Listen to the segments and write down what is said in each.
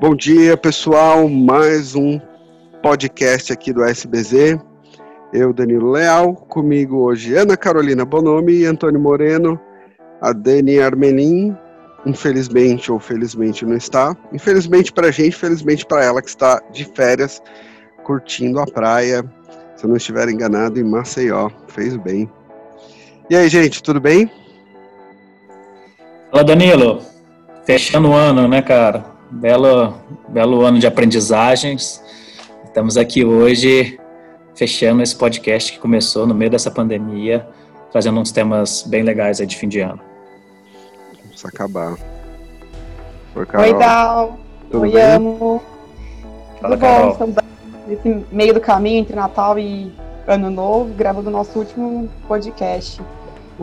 Bom dia, pessoal. Mais um podcast aqui do SBZ. Eu, Danilo Leal, comigo hoje Ana Carolina Bonomi Antônio Moreno, a Dani Armelin, infelizmente ou felizmente não está. Infelizmente para a gente, felizmente para ela que está de férias, curtindo a praia, se eu não estiver enganado, em Maceió. Fez bem. E aí, gente, tudo bem? Fala, Danilo. Fechando o ano, né, cara? Belo, belo ano de aprendizagens. Estamos aqui hoje fechando esse podcast que começou no meio dessa pandemia, trazendo uns temas bem legais aí de fim de ano. Vamos acabar. Oi, Oi Dal. Tudo Oi, bem? Amo. Fala, Tudo Carol. bom? Estamos nesse meio do caminho entre Natal e Ano Novo, gravando o nosso último podcast.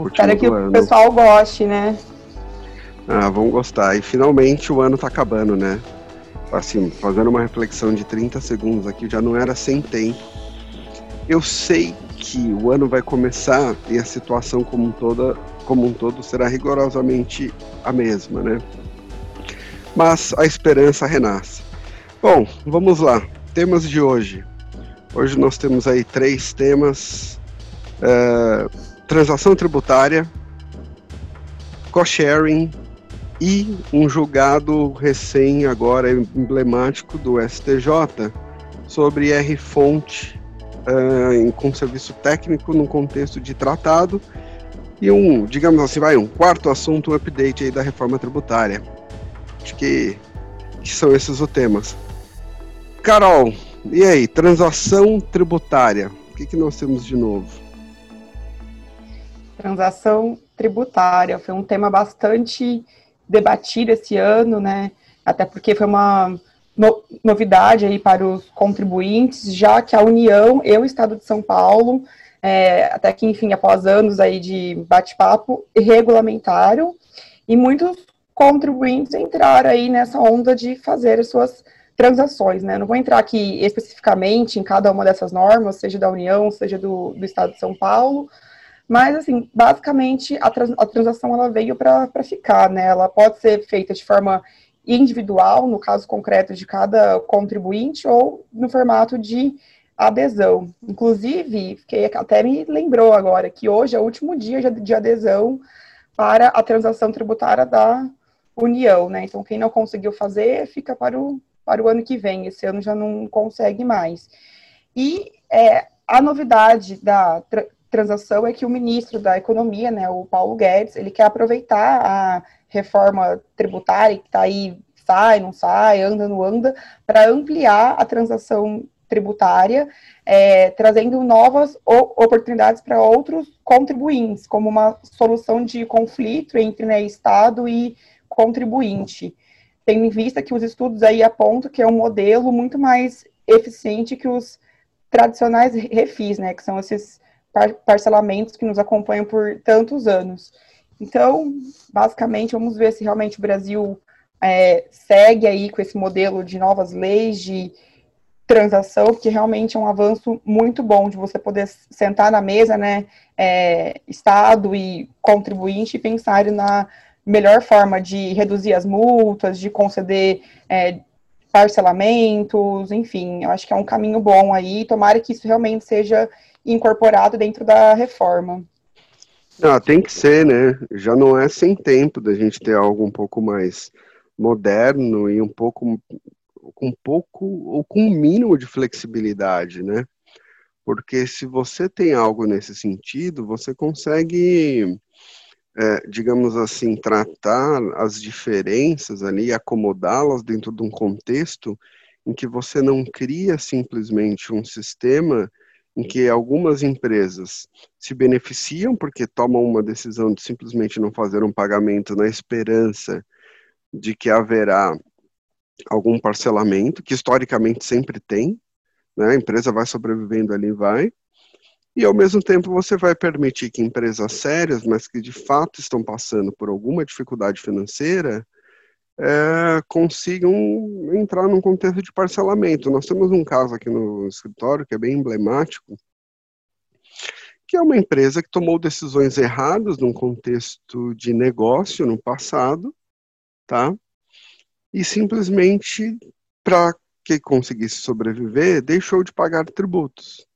Espero que o pessoal goste, né? Ah, vamos gostar. E finalmente o ano tá acabando, né? Assim, fazendo uma reflexão de 30 segundos aqui, já não era sem tempo. Eu sei que o ano vai começar e a situação como um, toda, como um todo será rigorosamente a mesma, né? Mas a esperança renasce. Bom, vamos lá. Temas de hoje. Hoje nós temos aí três temas: uh, transação tributária, co-sharing e um julgado recém, agora emblemático do STJ, sobre R-fonte uh, com serviço técnico no contexto de tratado e um, digamos assim, vai um quarto assunto, um update aí da reforma tributária. Acho que, que são esses os temas. Carol, e aí, transação tributária, o que, que nós temos de novo? Transação tributária foi um tema bastante debatido esse ano, né? Até porque foi uma no, novidade aí para os contribuintes, já que a União e o Estado de São Paulo, é, até que, enfim, após anos aí de bate-papo, regulamentaram, e muitos contribuintes entraram aí nessa onda de fazer as suas transações, né? Não vou entrar aqui especificamente em cada uma dessas normas, seja da União, seja do, do Estado de São Paulo, mas, assim, basicamente, a, trans, a transação ela veio para ficar, né? Ela pode ser feita de forma individual, no caso concreto de cada contribuinte, ou no formato de adesão. Inclusive, que até me lembrou agora que hoje é o último dia de adesão para a transação tributária da União, né? Então, quem não conseguiu fazer, fica para o, para o ano que vem. Esse ano já não consegue mais. E é, a novidade da transação é que o ministro da Economia, né, o Paulo Guedes, ele quer aproveitar a reforma tributária que está aí, sai, não sai, anda, não anda, para ampliar a transação tributária, é, trazendo novas oportunidades para outros contribuintes, como uma solução de conflito entre né, Estado e contribuinte. Tendo em vista que os estudos aí apontam que é um modelo muito mais eficiente que os tradicionais refis, né, que são esses parcelamentos que nos acompanham por tantos anos. Então, basicamente, vamos ver se realmente o Brasil é, segue aí com esse modelo de novas leis de transação, que realmente é um avanço muito bom de você poder sentar na mesa, né, é, Estado e contribuinte e pensar na melhor forma de reduzir as multas, de conceder é, parcelamentos, enfim, eu acho que é um caminho bom aí, tomara que isso realmente seja incorporado dentro da reforma. Ah, tem que ser, né? Já não é sem tempo da gente ter algo um pouco mais moderno e um pouco com um pouco ou com um mínimo de flexibilidade, né? Porque se você tem algo nesse sentido, você consegue, é, digamos assim, tratar as diferenças ali, acomodá-las dentro de um contexto em que você não cria simplesmente um sistema em que algumas empresas se beneficiam porque tomam uma decisão de simplesmente não fazer um pagamento na esperança de que haverá algum parcelamento, que historicamente sempre tem, né? a empresa vai sobrevivendo ali vai, e ao mesmo tempo você vai permitir que empresas sérias, mas que de fato estão passando por alguma dificuldade financeira, é, consigam entrar num contexto de parcelamento. Nós temos um caso aqui no escritório que é bem emblemático, que é uma empresa que tomou decisões erradas num contexto de negócio no passado, tá? E simplesmente, para que conseguisse sobreviver, deixou de pagar tributos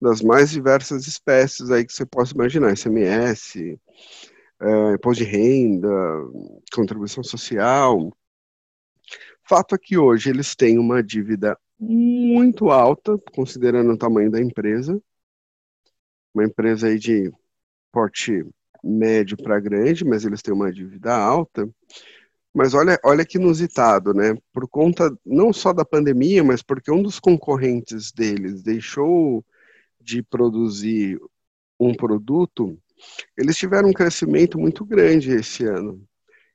das mais diversas espécies aí que você possa imaginar, ICMS, é, imposto de renda, contribuição social. Fato é que hoje eles têm uma dívida muito alta, considerando o tamanho da empresa, uma empresa aí de porte médio para grande, mas eles têm uma dívida alta. Mas olha, olha que inusitado, né? Por conta não só da pandemia, mas porque um dos concorrentes deles deixou de produzir um produto, eles tiveram um crescimento muito grande esse ano.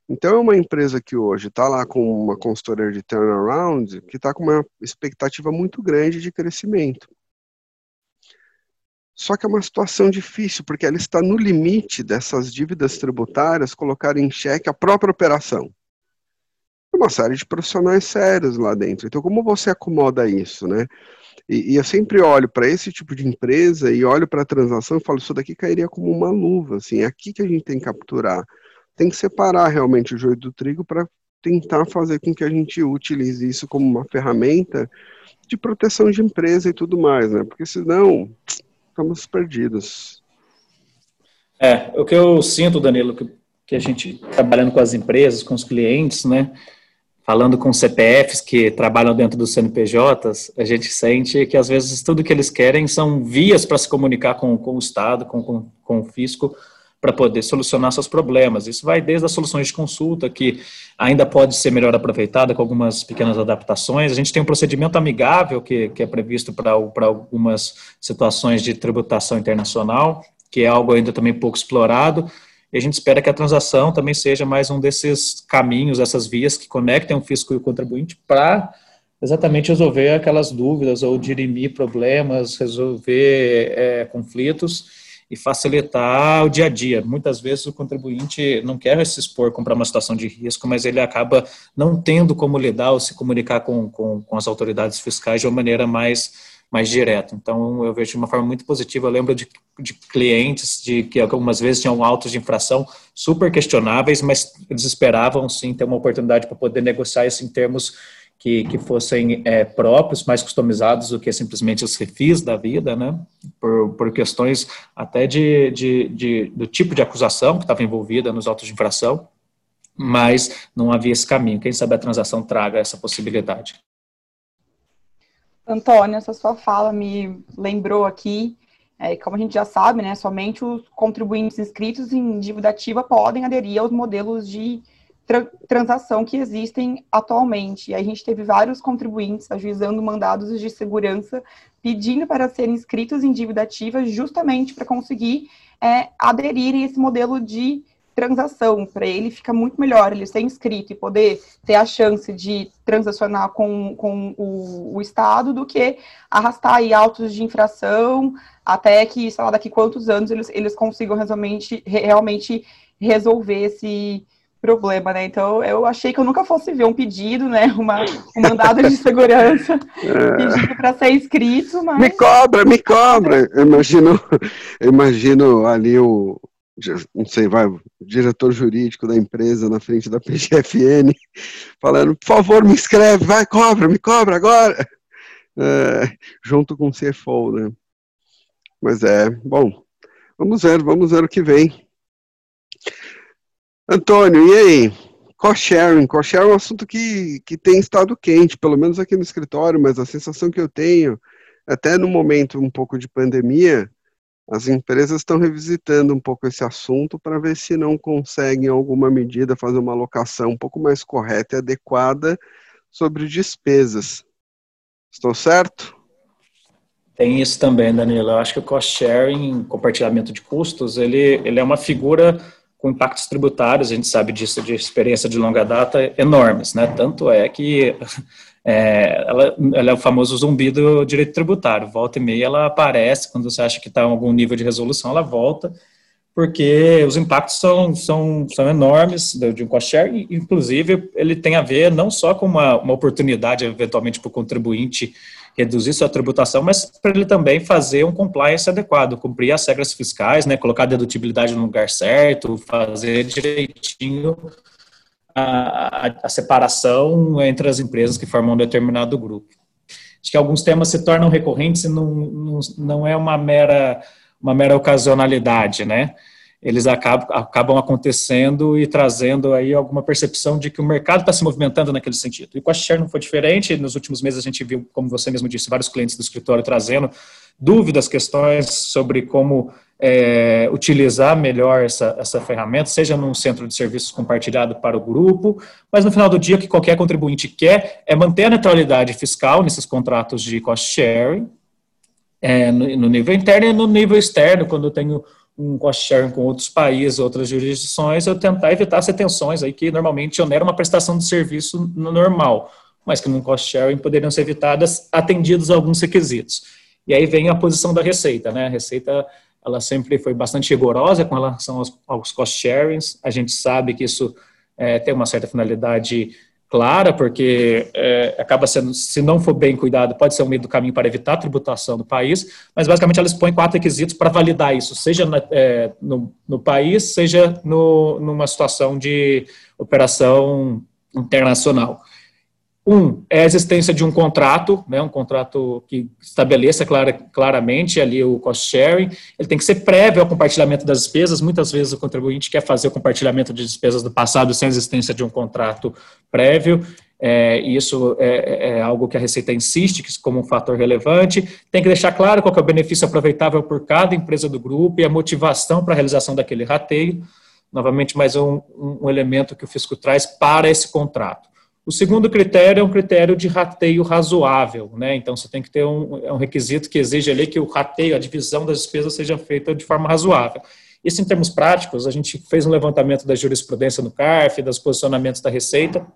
Então, é uma empresa que hoje está lá com uma consultoria de turnaround que está com uma expectativa muito grande de crescimento. Só que é uma situação difícil, porque ela está no limite dessas dívidas tributárias colocar em xeque a própria operação. Uma série de profissionais sérios lá dentro. Então, como você acomoda isso, né? E, e eu sempre olho para esse tipo de empresa e olho para a transação e falo, isso daqui cairia como uma luva, assim, é aqui que a gente tem que capturar. Tem que separar realmente o joio do trigo para tentar fazer com que a gente utilize isso como uma ferramenta de proteção de empresa e tudo mais, né? Porque senão estamos perdidos. É, o que eu sinto, Danilo, que, que a gente trabalhando com as empresas, com os clientes, né? Falando com CPFs que trabalham dentro dos CNPJs, a gente sente que às vezes tudo que eles querem são vias para se comunicar com, com o Estado, com, com, com o fisco, para poder solucionar seus problemas. Isso vai desde as soluções de consulta, que ainda pode ser melhor aproveitada com algumas pequenas adaptações. A gente tem um procedimento amigável que, que é previsto para algumas situações de tributação internacional, que é algo ainda também pouco explorado, e a gente espera que a transação também seja mais um desses caminhos, essas vias que conectem o fisco e o contribuinte para exatamente resolver aquelas dúvidas ou dirimir problemas, resolver é, conflitos e facilitar o dia a dia. Muitas vezes o contribuinte não quer se expor, comprar uma situação de risco, mas ele acaba não tendo como lidar ou se comunicar com, com, com as autoridades fiscais de uma maneira mais mais direto. Então, eu vejo de uma forma muito positiva. Eu lembro de, de clientes de que algumas vezes tinham autos de infração super questionáveis, mas eles esperavam sim ter uma oportunidade para poder negociar isso em termos que, que fossem é, próprios, mais customizados do que simplesmente os refis da vida, né? Por, por questões até de, de, de do tipo de acusação que estava envolvida nos autos de infração, mas não havia esse caminho. Quem sabe a transação traga essa possibilidade. Antônio, essa sua fala me lembrou aqui, é, como a gente já sabe, né, somente os contribuintes inscritos em dívida ativa podem aderir aos modelos de tra transação que existem atualmente. E a gente teve vários contribuintes ajuizando mandados de segurança pedindo para serem inscritos em dívida ativa justamente para conseguir é, aderir a esse modelo de transação, para ele fica muito melhor ele ser inscrito e poder ter a chance de transacionar com, com o, o Estado do que arrastar aí autos de infração até que, sei lá, daqui quantos anos eles, eles consigam realmente, realmente resolver esse problema, né? Então, eu achei que eu nunca fosse ver um pedido, né? Uma, um mandado de segurança é. pedido para ser inscrito, mas... Me cobra, me cobra! Imagino, eu imagino ali o, não sei, vai, diretor jurídico da empresa na frente da PGFN, falando, por favor, me inscreve, vai, cobra, me cobra agora, é, junto com o CFO, né? Mas é, bom, vamos ver, vamos ver o que vem. Antônio, e aí? Co-sharing, co-sharing é um assunto que, que tem estado quente, pelo menos aqui no escritório, mas a sensação que eu tenho, até no momento um pouco de pandemia, as empresas estão revisitando um pouco esse assunto para ver se não conseguem, em alguma medida, fazer uma alocação um pouco mais correta e adequada sobre despesas. Estou certo? Tem isso também, Danilo. Eu acho que o cost sharing, compartilhamento de custos, ele, ele é uma figura com impactos tributários, a gente sabe disso de experiência de longa data, enormes, né? Tanto é que é, ela, ela, é o famoso zumbi do direito tributário. Volta e meia ela aparece, quando você acha que está em algum nível de resolução, ela volta porque os impactos são, são, são enormes de um cost share, inclusive ele tem a ver não só com uma, uma oportunidade, eventualmente, para o contribuinte reduzir sua tributação, mas para ele também fazer um compliance adequado, cumprir as regras fiscais, né, colocar a dedutibilidade no lugar certo, fazer direitinho a, a, separação entre as empresas que formam um determinado grupo. Acho que alguns temas se tornam recorrentes e não, não, não é uma mera uma mera ocasionalidade, né? Eles acabam, acabam acontecendo e trazendo aí alguma percepção de que o mercado está se movimentando naquele sentido. E com a Share não foi diferente. Nos últimos meses a gente viu, como você mesmo disse, vários clientes do escritório trazendo dúvidas, questões sobre como é, utilizar melhor essa, essa ferramenta, seja num centro de serviços compartilhado para o grupo, mas no final do dia o que qualquer contribuinte quer é manter a neutralidade fiscal nesses contratos de cost sharing, é, no, no, nível interno e no nível externo, quando eu tenho um cost sharing com outros países, outras jurisdições, eu tentar evitar as retenções aí que normalmente oneram uma prestação de serviço normal, mas que num cost sharing poderiam ser evitadas atendidos alguns requisitos. E aí vem a posição da Receita, né? A Receita ela sempre foi bastante rigorosa com relação aos, aos cost sharings. A gente sabe que isso é, tem uma certa finalidade clara, porque é, acaba sendo, se não for bem cuidado, pode ser um meio do caminho para evitar a tributação do país, mas basicamente ela expõe quatro requisitos para validar isso, seja na, é, no, no, país, seja no, numa situação de operação internacional. Um, é a existência de um contrato, né, um contrato que estabeleça clara, claramente ali o cost sharing, ele tem que ser prévio ao compartilhamento das despesas, muitas vezes o contribuinte quer fazer o compartilhamento de despesas do passado sem a existência de um contrato prévio, é, isso é, é, algo que a Receita insiste que como um fator relevante, tem que deixar claro qual é o benefício aproveitável por cada empresa do grupo e a motivação para a realização daquele rateio, novamente mais um, um elemento que o fisco traz para esse contrato. O segundo critério é um critério de rateio razoável, né? Então você tem que ter um, é um requisito que exige ali que o rateio, a divisão das despesas seja feita de forma razoável. Isso em termos práticos, a gente fez um levantamento da jurisprudência no CARF, dos posicionamentos da Receita,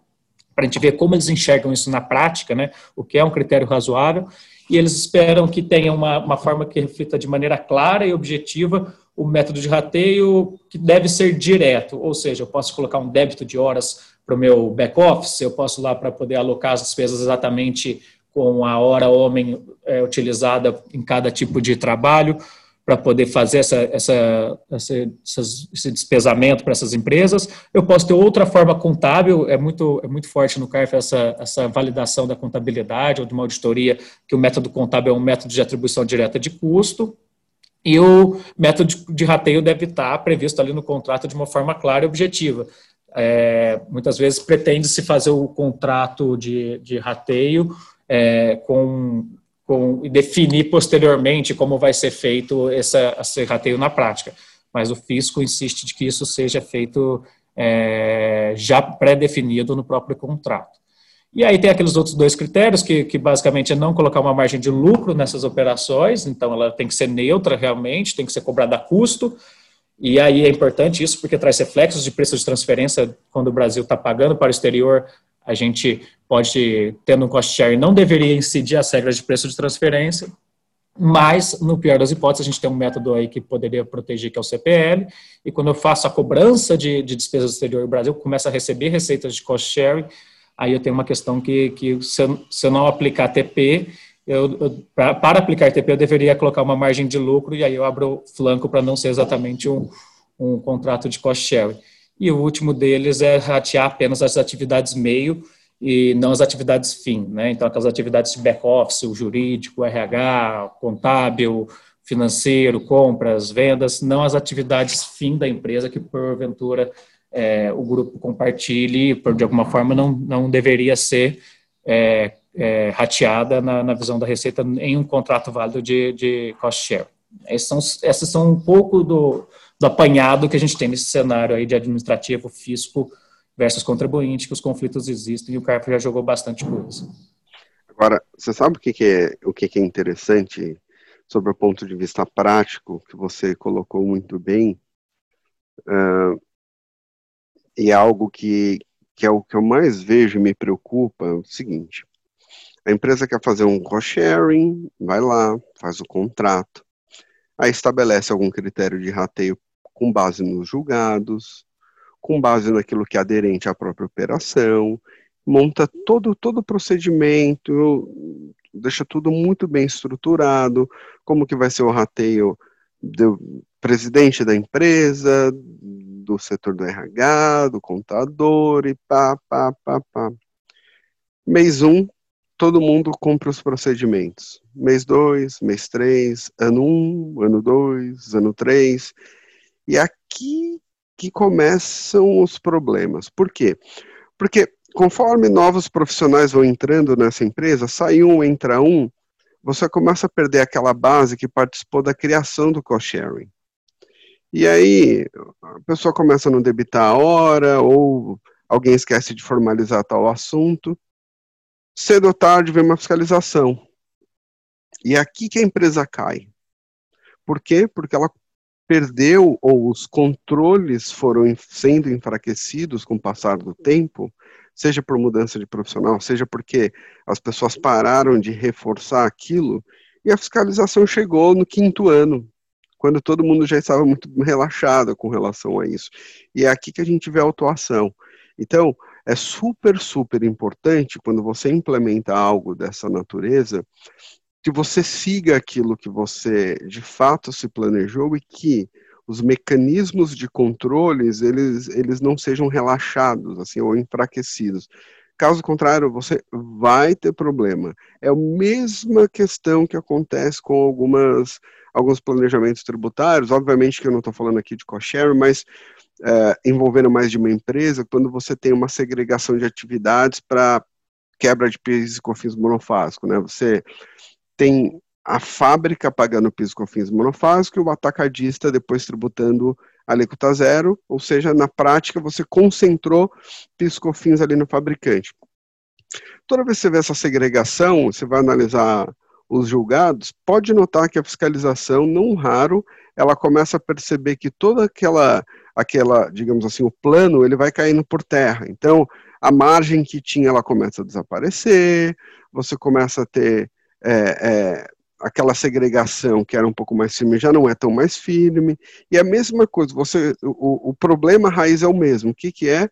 para a gente ver como eles enxergam isso na prática, né? O que é um critério razoável, e eles esperam que tenha uma, uma forma que reflita de maneira clara e objetiva o método de rateio que deve ser direto, ou seja, eu posso colocar um débito de horas para o meu back-office, eu posso lá para poder alocar as despesas exatamente com a hora homem é, utilizada em cada tipo de trabalho, para poder fazer essa, essa, essa, esse despesamento para essas empresas. Eu posso ter outra forma contábil, é muito, é muito forte no CARF essa, essa validação da contabilidade ou de uma auditoria, que o método contábil é um método de atribuição direta de custo, e o método de, rateio deve estar previsto ali no contrato de uma forma clara e objetiva é, muitas vezes pretende-se fazer o contrato de, de rateio é, com, com, e definir posteriormente como vai ser feito essa, esse rateio na prática. Mas o fisco insiste de que isso seja feito é, já pré-definido no próprio contrato. E aí tem aqueles outros dois critérios, que, que basicamente é não colocar uma margem de lucro nessas operações, então ela tem que ser neutra realmente, tem que ser cobrada a custo, e aí é importante isso porque traz reflexos de preço de transferência quando o Brasil está pagando para o exterior. A gente pode, tendo um cost share, não deveria incidir as regras de preço de transferência, mas, no pior das hipóteses, a gente tem um método aí que poderia proteger, que é o CPL, e quando eu faço a cobrança de, de despesas do exterior, o Brasil começa a receber receitas de cost sharing, aí eu tenho uma questão que, que se, eu, se eu não aplicar TP, eu, eu pra, para aplicar TP, eu deveria colocar uma margem de lucro e aí eu abro flanco para não ser exatamente um, um contrato de cost sharing. E o último deles é ratear apenas as atividades meio e não as atividades fim, né? Então, aquelas atividades de back-office, o jurídico, o RH, contábil, financeiro, compras, vendas, não as atividades fim da empresa que, porventura, é, o grupo compartilhe, por, de alguma forma, não, não deveria ser é, é, rateada na, na, visão da Receita em um contrato válido de, de cost share. Esses são, esses são um pouco do, do apanhado que a gente tem nesse cenário aí de administrativo, fisco versus contribuinte, que os conflitos existem e o CARF já jogou bastante coisa. Agora, você sabe o que, que é o que, que é interessante sobre o ponto de vista prático, que você colocou muito bem, uh, e é algo que, que é o que eu mais vejo e me preocupa, é o seguinte, a empresa quer fazer um cost sharing, vai lá, faz o contrato, aí estabelece algum critério de rateio com base nos julgados, com base naquilo que é aderente à própria operação, monta todo, todo o procedimento, deixa tudo muito bem estruturado, como que vai ser o rateio do presidente da empresa, do setor do RH, do contador e pá, pá, pá, pá. Mês 1, um, todo mundo cumpre os procedimentos. Mês 2, mês 3, ano 1, um, ano 2, ano 3. E aqui que começam os problemas. Por quê? Porque conforme novos profissionais vão entrando nessa empresa, sai um, entra um, você começa a perder aquela base que participou da criação do co-sharing. E aí, a pessoa começa a não debitar a hora, ou alguém esquece de formalizar tal assunto. Cedo ou tarde vem uma fiscalização. E é aqui que a empresa cai. Por quê? Porque ela perdeu, ou os controles foram sendo enfraquecidos com o passar do tempo, seja por mudança de profissional, seja porque as pessoas pararam de reforçar aquilo, e a fiscalização chegou no quinto ano, quando todo mundo já estava muito relaxado com relação a isso. E é aqui que a gente vê a autuação. Então, é super, super importante quando você implementa algo dessa natureza, que você siga aquilo que você de fato se planejou e que os mecanismos de controles eles, eles não sejam relaxados assim ou enfraquecidos. Caso contrário, você vai ter problema. É a mesma questão que acontece com algumas alguns planejamentos tributários. Obviamente que eu não estou falando aqui de co-share, mas é, envolvendo mais de uma empresa, quando você tem uma segregação de atividades para quebra de PIS e COFINS monofásico, né? Você tem a fábrica pagando PIS e COFINS monofásico e o atacadista depois tributando alíquota zero, ou seja, na prática você concentrou PIS e COFINS ali no fabricante. Toda vez que você vê essa segregação, você vai analisar os julgados, pode notar que a fiscalização, não raro, ela começa a perceber que toda aquela, aquela, digamos assim, o plano, ele vai caindo por terra. Então, a margem que tinha, ela começa a desaparecer, você começa a ter é, é, aquela segregação que era um pouco mais firme já não é tão mais firme, e a mesma coisa, você, o, o problema raiz é o mesmo, o que, que é?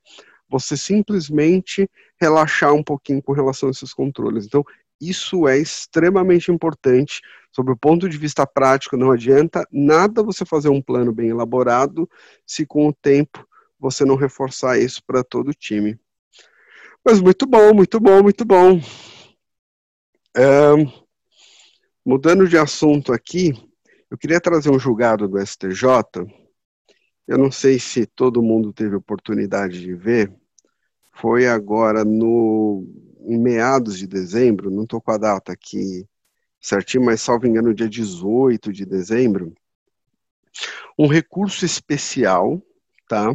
Você simplesmente relaxar um pouquinho com relação a esses controles. Então, isso é extremamente importante sob o ponto de vista prático. Não adianta nada você fazer um plano bem elaborado se com o tempo você não reforçar isso para todo o time. Mas muito bom, muito bom, muito bom. É, mudando de assunto aqui, eu queria trazer um julgado do STJ. Eu não sei se todo mundo teve oportunidade de ver. Foi agora no em meados de dezembro, não estou com a data aqui certinho, mas salvo engano, dia 18 de dezembro, um recurso especial, tá?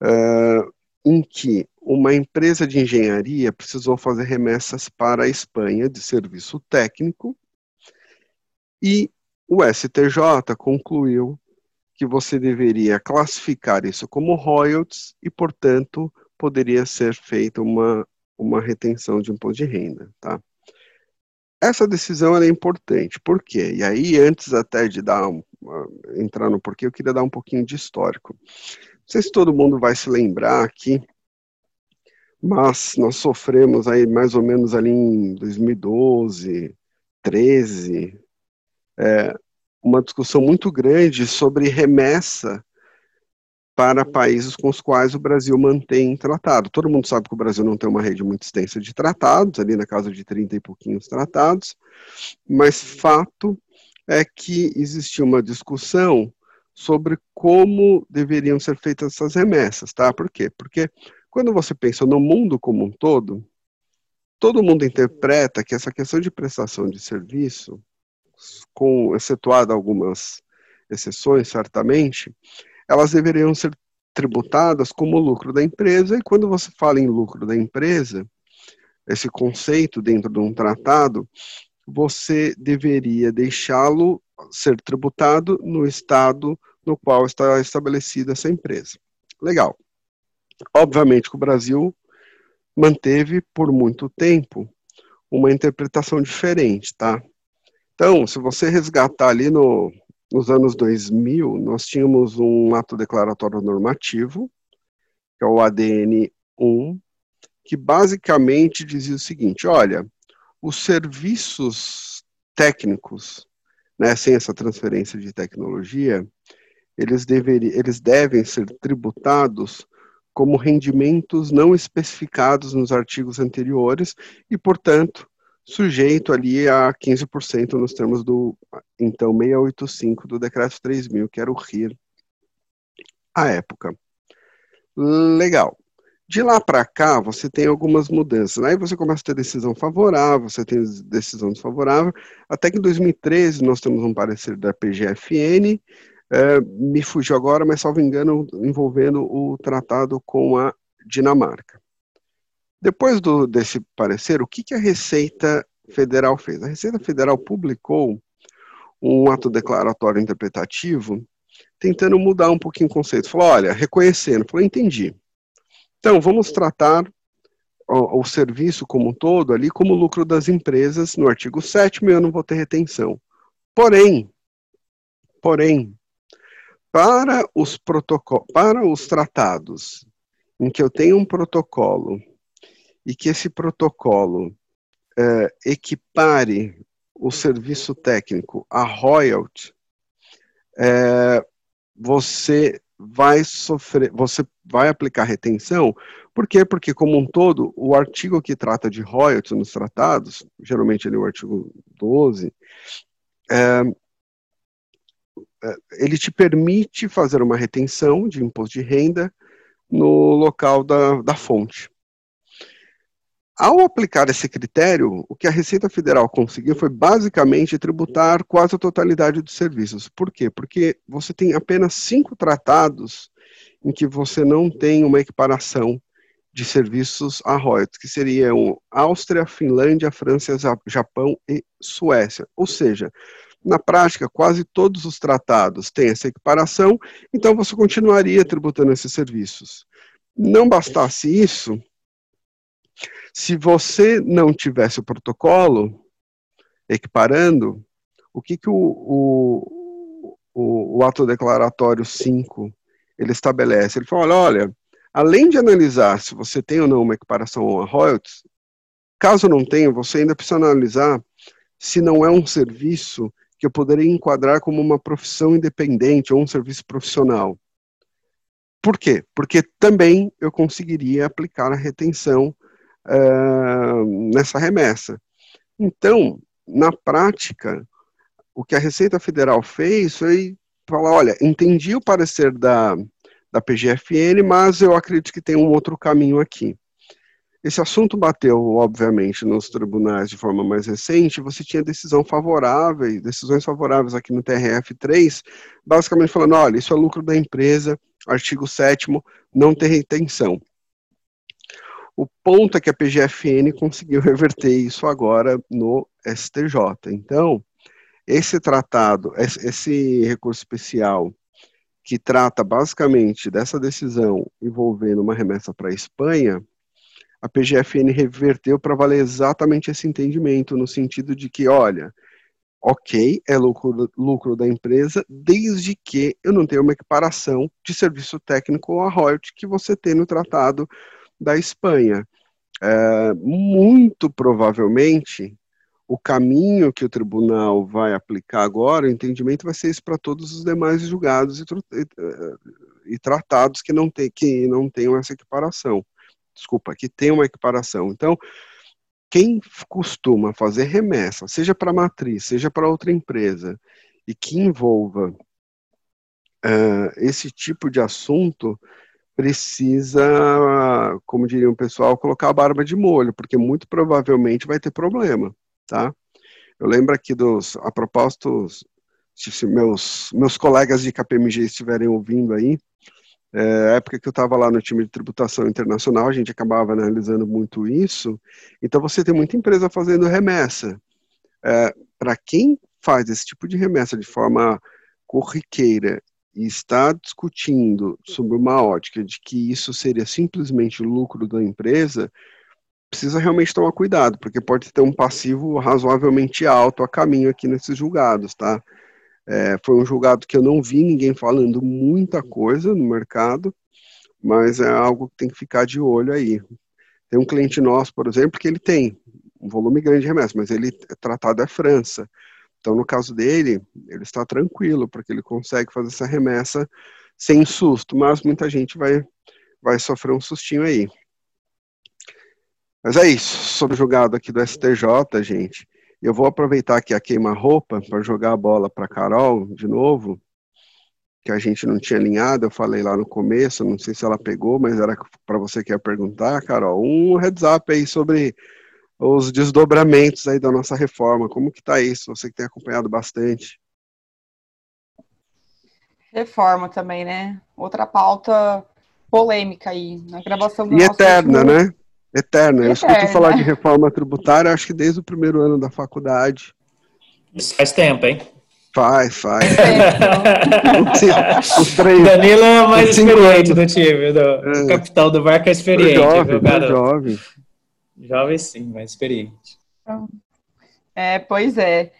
Uh, em que uma empresa de engenharia precisou fazer remessas para a Espanha de serviço técnico e o STJ concluiu que você deveria classificar isso como royalties e, portanto, poderia ser feita uma uma retenção de imposto de renda, tá? Essa decisão é importante, por quê? E aí, antes até de dar um, entrar no porquê, eu queria dar um pouquinho de histórico. Não sei se todo mundo vai se lembrar aqui, mas nós sofremos aí mais ou menos ali em 2012, 13, é, uma discussão muito grande sobre remessa para países com os quais o Brasil mantém tratado. Todo mundo sabe que o Brasil não tem uma rede muito extensa de tratados, ali na casa de 30 e pouquinhos tratados, mas fato é que existia uma discussão sobre como deveriam ser feitas essas remessas, tá? Por quê? Porque quando você pensa no mundo como um todo, todo mundo interpreta que essa questão de prestação de serviço, com excetuado algumas exceções, certamente, elas deveriam ser tributadas como lucro da empresa, e quando você fala em lucro da empresa, esse conceito dentro de um tratado, você deveria deixá-lo ser tributado no estado no qual está estabelecida essa empresa. Legal. Obviamente que o Brasil manteve por muito tempo uma interpretação diferente, tá? Então, se você resgatar ali no nos anos 2000, nós tínhamos um ato declaratório normativo, que é o ADN 1, que basicamente dizia o seguinte: olha, os serviços técnicos, né, sem essa transferência de tecnologia, eles, deveri, eles devem ser tributados como rendimentos não especificados nos artigos anteriores e, portanto, sujeito ali a 15% nos termos do, então, 685 do decreto 3000, que era o RIR à época. Legal. De lá para cá, você tem algumas mudanças. Aí você começa a ter decisão favorável, você tem decisão desfavorável, até que em 2013 nós temos um parecer da PGFN, é, me fugiu agora, mas salvo engano, envolvendo o tratado com a Dinamarca. Depois do, desse parecer, o que, que a Receita Federal fez? A Receita Federal publicou um ato declaratório interpretativo tentando mudar um pouquinho o conceito. Falou, olha, reconhecendo, falou, entendi. Então, vamos tratar o, o, serviço como um todo ali como lucro das empresas no artigo 7 eu não vou ter retenção. Porém, porém, para os protocolos, para os tratados em que eu tenho um protocolo e que esse protocolo é, equipare o serviço técnico a royalty, é, você vai sofrer, você vai aplicar retenção, por quê? Porque, como um todo, o artigo que trata de royalties nos tratados, geralmente ele é o artigo 12, é, é, ele te permite fazer uma retenção de imposto de renda no local da, da fonte. Ao aplicar esse critério, o que a Receita Federal conseguiu foi basicamente tributar quase a totalidade dos serviços. Por quê? Porque você tem apenas cinco tratados em que você não tem uma equiparação de serviços a royalties, que seriam Áustria, Finlândia, França, Japão e Suécia. Ou seja, na prática, quase todos os tratados têm essa equiparação, então você continuaria tributando esses serviços. Não bastasse isso, se você não tivesse o protocolo equiparando, o que, que o, o, o, o ato declaratório 5 ele estabelece? Ele fala, olha, além de analisar se você tem ou não uma equiparação a royalties, caso não tenha, você ainda precisa analisar se não é um serviço que eu poderia enquadrar como uma profissão independente ou um serviço profissional. Por quê? Porque também eu conseguiria aplicar a retenção uh, nessa remessa. Então, na prática, o que a Receita Federal fez foi falar: olha, entendi o parecer da, da PGFN, mas eu acredito que tem um outro caminho aqui. Esse assunto bateu, obviamente, nos tribunais de forma mais recente. Você tinha decisão favorável, decisões favoráveis aqui no TRF3, basicamente falando: olha, isso é lucro da empresa, artigo 7, não tem retenção. O ponto é que a PGFN conseguiu reverter isso agora no STJ. Então, esse tratado, esse recurso especial que trata basicamente dessa decisão envolvendo uma remessa para a Espanha, a PGFN reverteu para valer exatamente esse entendimento, no sentido de que, olha, ok, é lucro, lucro da empresa, desde que eu não tenha uma equiparação de serviço técnico ou a royalty que você tem no tratado da Espanha. É, muito provavelmente, o caminho que o tribunal vai aplicar agora, o entendimento vai ser isso para todos os demais julgados e, e, e tratados que não, tem, que não tenham essa equiparação desculpa, que tem uma equiparação. Então, quem costuma fazer remessa, seja para a matriz, seja para outra empresa, e que envolva uh, esse tipo de assunto, precisa, como diria o pessoal, colocar a barba de molho, porque muito provavelmente vai ter problema, tá? Eu lembro aqui dos, a propósito, se meus, meus colegas de KPMG estiverem ouvindo aí, é, época que eu estava lá no time de tributação internacional, a gente acabava analisando muito isso. Então, você tem muita empresa fazendo remessa. É, Para quem faz esse tipo de remessa de forma corriqueira e está discutindo sobre uma ótica de que isso seria simplesmente o lucro da empresa, precisa realmente tomar cuidado, porque pode ter um passivo razoavelmente alto a caminho aqui nesses julgados, tá? É, foi um julgado que eu não vi ninguém falando muita coisa no mercado, mas é algo que tem que ficar de olho aí. Tem um cliente nosso, por exemplo, que ele tem um volume grande de remessa, mas ele é tratado é França. Então, no caso dele, ele está tranquilo, porque ele consegue fazer essa remessa sem susto, mas muita gente vai, vai sofrer um sustinho aí. Mas é isso, sobre o julgado aqui do STJ, gente. Eu vou aproveitar aqui a queima-roupa para jogar a bola para Carol de novo, que a gente não tinha alinhado, eu falei lá no começo, não sei se ela pegou, mas era para você que ia perguntar, Carol, um heads up aí sobre os desdobramentos aí da nossa reforma. Como que está isso? Você que tem acompanhado bastante. Reforma também, né? Outra pauta polêmica aí, na gravação do E eterna, último... né? Eterna. Eu escuto falar de reforma tributária, acho que desde o primeiro ano da faculdade. Isso faz tempo, hein? Faz, faz. os três, Danilo é mais experiente do time, do, é. o capitão do barco é experiente, jovem, viu, cara? Jovem. Jovem sim, mas experiente. É, pois é.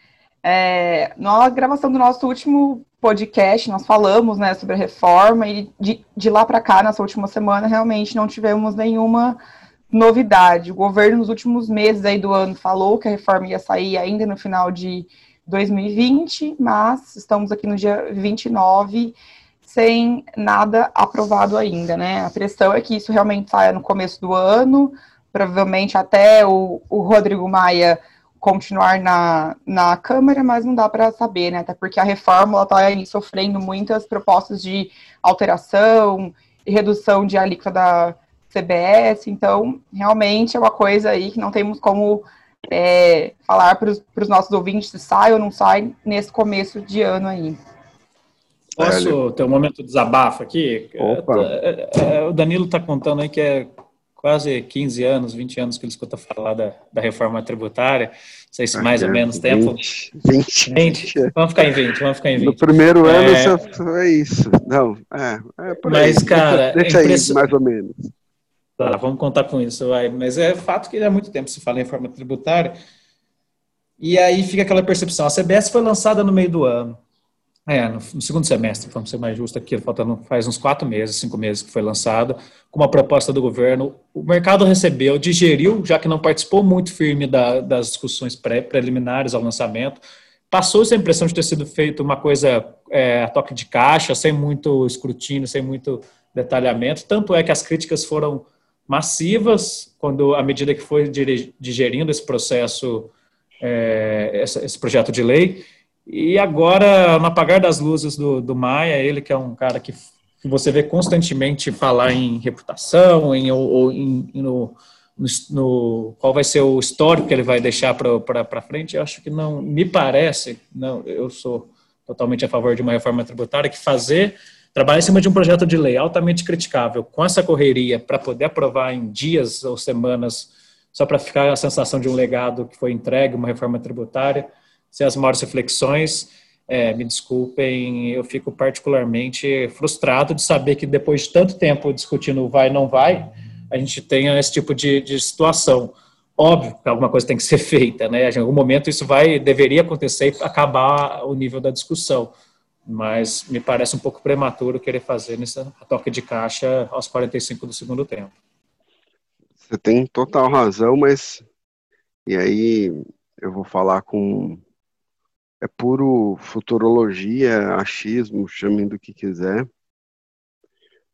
é. Na gravação do nosso último podcast, nós falamos né, sobre a reforma e de, de lá para cá, nessa última semana, realmente não tivemos nenhuma novidade. O governo, nos últimos meses aí do ano, falou que a reforma ia sair ainda no final de 2020, mas estamos aqui no dia 29 sem nada aprovado ainda, né? A pressão é que isso realmente saia no começo do ano, provavelmente até o, o Rodrigo Maia continuar na, na Câmara, mas não dá para saber, né? Até porque a reforma está sofrendo muitas propostas de alteração e redução de alíquota da CBS, então realmente é uma coisa aí que não temos como é, falar para os nossos ouvintes se sai ou não sai nesse começo de ano aí. Posso ter um momento de desabafo aqui? Opa. É, é, o Danilo está contando aí que é quase 15 anos, 20 anos que ele escuta falar da, da reforma tributária, não sei se mais ou menos 20, tempo. 20, 20. Vamos ficar em 20, vamos ficar em 20. No primeiro é... ano é isso. Não, é, é por Mas, aí. cara, deixa, deixa aí, mais ou menos. Tá, vamos contar com isso, vai. Mas é fato que há muito tempo se fala em reforma tributária. E aí fica aquela percepção. A CBS foi lançada no meio do ano. É, no, segundo semestre, vamos ser mais justos aqui, faltando faz uns quatro meses, cinco meses que foi lançada, com uma proposta do governo. O mercado recebeu, digeriu, já que não participou muito firme da, das discussões pré, preliminares ao lançamento. Passou-se a impressão de ter sido feito uma coisa é, a toque de caixa, sem muito escrutínio, sem muito detalhamento. Tanto é que as críticas foram massivas quando, à medida que foi digerindo esse processo, é, esse projeto de lei. E agora, no apagar das luzes do, do Maia, ele que é um cara que, que você vê constantemente falar em reputação, em, ou, em, no, no, no, qual vai ser o histórico que ele vai deixar para frente, eu acho que não, me parece, não, eu sou totalmente a favor de uma reforma tributária, que fazer, trabalhar em cima de um projeto de lei altamente criticável, com essa correria, para poder aprovar em dias ou semanas, só para ficar a sensação de um legado que foi entregue, uma reforma tributária, sem as maiores reflexões. É, me desculpem, eu fico particularmente frustrado de saber que depois de tanto tempo discutindo vai não vai, a gente tenha esse tipo de, de situação. Óbvio que alguma coisa tem que ser feita, né? Em algum momento isso vai, deveria acontecer e acabar o nível da discussão. Mas me parece um pouco prematuro querer fazer nessa toque de caixa aos 45 do segundo tempo. Você tem total razão, mas e aí eu vou falar com é puro futurologia, achismo, chamem do que quiser,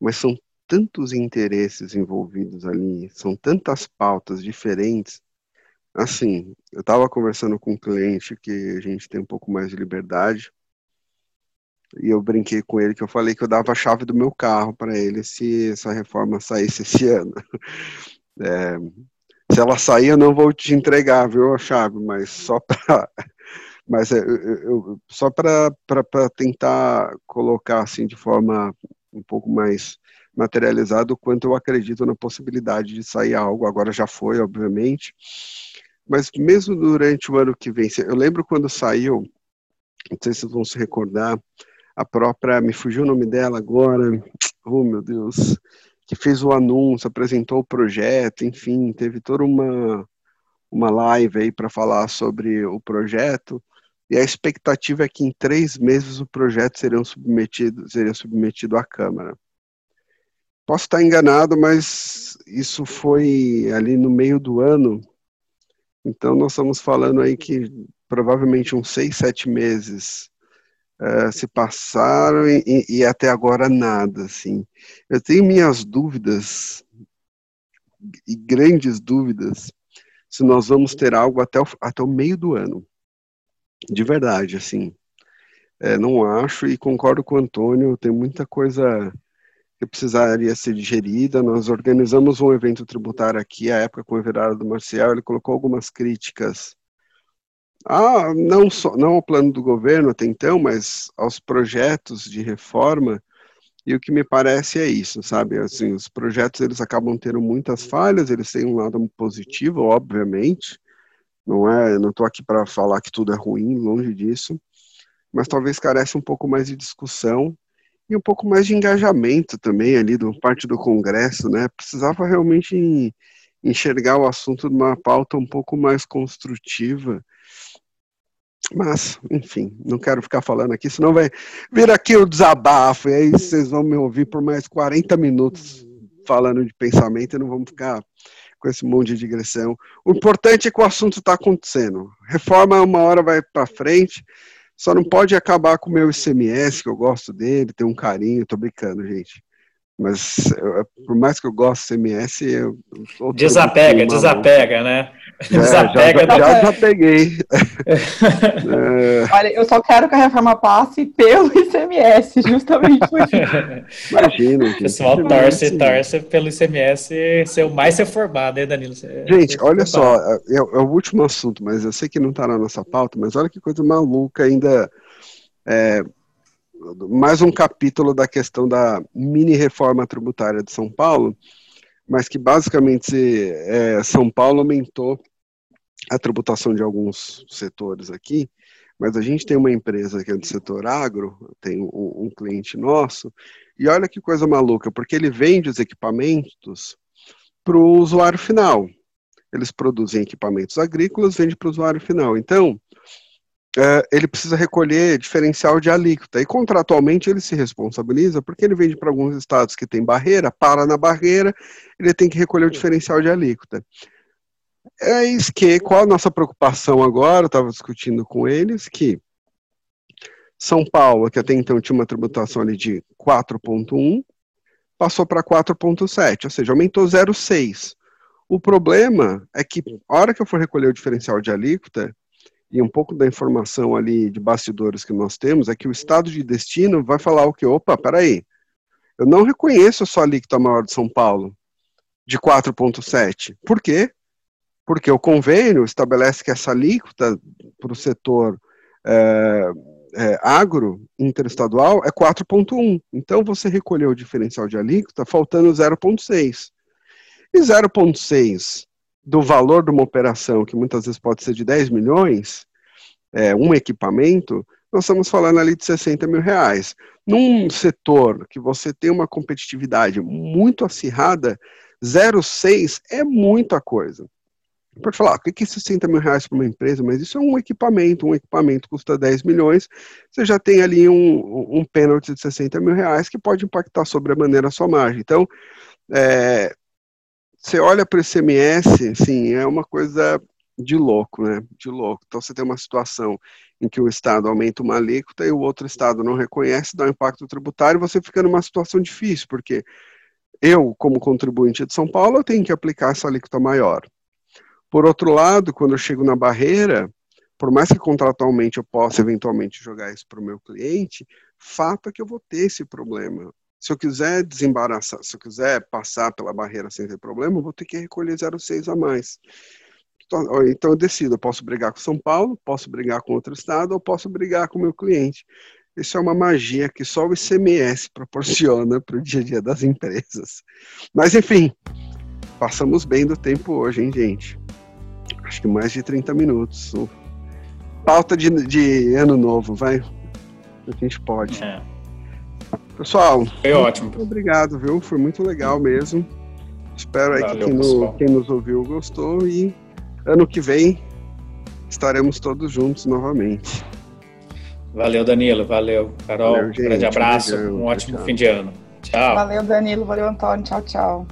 mas são tantos interesses envolvidos ali, são tantas pautas diferentes. Assim, eu estava conversando com um cliente que a gente tem um pouco mais de liberdade, e eu brinquei com ele que eu falei que eu dava a chave do meu carro para ele se essa reforma saísse esse ano. É, se ela sair, eu não vou te entregar, viu, a chave, mas só para mas é, eu, eu, só para tentar colocar assim de forma um pouco mais materializada o quanto eu acredito na possibilidade de sair algo, agora já foi, obviamente, mas mesmo durante o ano que vem, eu lembro quando saiu, não sei se vocês vão se recordar, a própria, me fugiu o nome dela agora, oh meu Deus, que fez o anúncio, apresentou o projeto, enfim, teve toda uma, uma live aí para falar sobre o projeto, e a expectativa é que em três meses o projeto seria submetido, seria submetido à Câmara. Posso estar enganado, mas isso foi ali no meio do ano, então nós estamos falando aí que provavelmente uns seis, sete meses uh, se passaram e, e, até agora nada, assim. Eu tenho minhas dúvidas, e grandes dúvidas, se nós vamos ter algo até o, até o meio do ano. De verdade, assim. É, não acho e concordo com o Antônio, tem muita coisa que precisaria ser digerida. Nós organizamos um evento tributário aqui, à época com o Everardo Marcial, ele colocou algumas críticas ah, não, só, não ao plano do governo até então, mas aos projetos de reforma, e o que me parece é isso, sabe? Assim, os projetos eles acabam tendo muitas falhas, eles têm um lado positivo, obviamente. Não é, não estou aqui para falar que tudo é ruim, longe disso, mas talvez carece um pouco mais de discussão e um pouco mais de engajamento também ali do parte do Congresso, né? Precisava realmente enxergar o assunto de uma pauta um pouco mais construtiva mas, enfim, não quero ficar falando aqui, senão vai vir aqui o desabafo, e aí vocês vão me ouvir por mais 40 minutos falando de pensamento e não vamos ficar com esse monte de digressão. O importante é que o assunto está acontecendo. Reforma uma hora vai para frente, só não pode acabar com o meu ICMS, que eu gosto dele, tenho um carinho, tô brincando, gente. Mas por mais que eu goste do CMS, eu, eu desapega, desapega, né? É, desapega. Já, já, já peguei. é... Olha, eu só quero que a reforma passe pelo ICMS, justamente por isso. Imagina. O pessoal torce, torce pelo ICMS ser o mais reformado, né, Danilo? Gente, olha só, é, é, o último assunto, mas eu sei que não está na nossa pauta, mas olha que coisa maluca ainda. Mais um capítulo da questão da mini reforma tributária de São Paulo, mas que basicamente é, São Paulo aumentou a tributação de alguns setores aqui, mas a gente tem uma empresa que é do setor agro, tem um, um cliente nosso, e olha que coisa maluca, porque ele vende os equipamentos para o usuário final. Eles produzem equipamentos agrícolas, vende para o usuário final. Então, é, ele precisa recolher diferencial de alíquota. E contratualmente ele se responsabiliza porque ele vende para alguns estados que tem barreira, para na barreira, ele tem que recolher o diferencial de alíquota. É isso que, qual a nossa preocupação agora, estava discutindo com eles, que São Paulo, que até então tinha uma tributação ali de 4,1, passou para 4,7, ou seja, aumentou 0,6. O problema é que, a hora que eu for recolher o diferencial de alíquota, e um pouco da informação ali de bastidores que nós temos é que o estado de destino vai falar o que? Opa, peraí, eu não reconheço a sua alíquota maior de São Paulo, de 4,7. Por quê? Porque o convênio estabelece que essa alíquota para o setor é, é, agro interestadual é 4,1. Então você recolheu o diferencial de alíquota faltando 0,6. E 0,6 do valor de uma operação, que muitas vezes pode ser de 10 milhões, é, um equipamento, nós estamos falando ali de 60 mil reais. Num setor que você tem uma competitividade muito acirrada, 0,6 é muita coisa. Pode falar, o que é 60 mil reais para uma empresa? Mas isso é um equipamento, um equipamento custa 10 milhões, você já tem ali um, um pênalti de 60 mil reais que pode impactar sobre a maneira a sua margem. Então, é, você olha para o ICMS, sim, é uma coisa de louco, né? De louco. Então você tem uma situação em que o Estado aumenta uma alíquota e o outro Estado não reconhece, dá um impacto tributário, você fica numa situação difícil, porque eu, como contribuinte de São Paulo, eu tenho que aplicar essa alíquota maior. Por outro lado, quando eu chego na barreira, por mais que contratualmente eu possa eventualmente jogar isso para o meu cliente, fato é que eu vou ter esse problema. Se eu quiser desembaraçar, se eu quiser passar pela barreira sem ter problema, eu vou ter que recolher 0,6 a mais. Então, então eu decido, eu posso brigar com São Paulo, posso brigar com outro estado, ou posso brigar com o meu cliente. Isso é uma magia que só o ICMS proporciona para o dia a dia das empresas. Mas, enfim, passamos bem do tempo hoje, hein, gente? Acho que mais de 30 minutos. Pauta de, de ano novo, vai? A gente pode. É. Pessoal, foi ótimo. obrigado, viu? Foi muito legal mesmo. Espero aí Valeu, que quem, no, quem nos ouviu gostou e ano que vem estaremos todos juntos novamente. Valeu, Danilo. Valeu, Carol. Valeu, gente, grande abraço. Um ótimo tchau. fim de ano. Tchau. Valeu, Danilo. Valeu, Antônio. Tchau, tchau.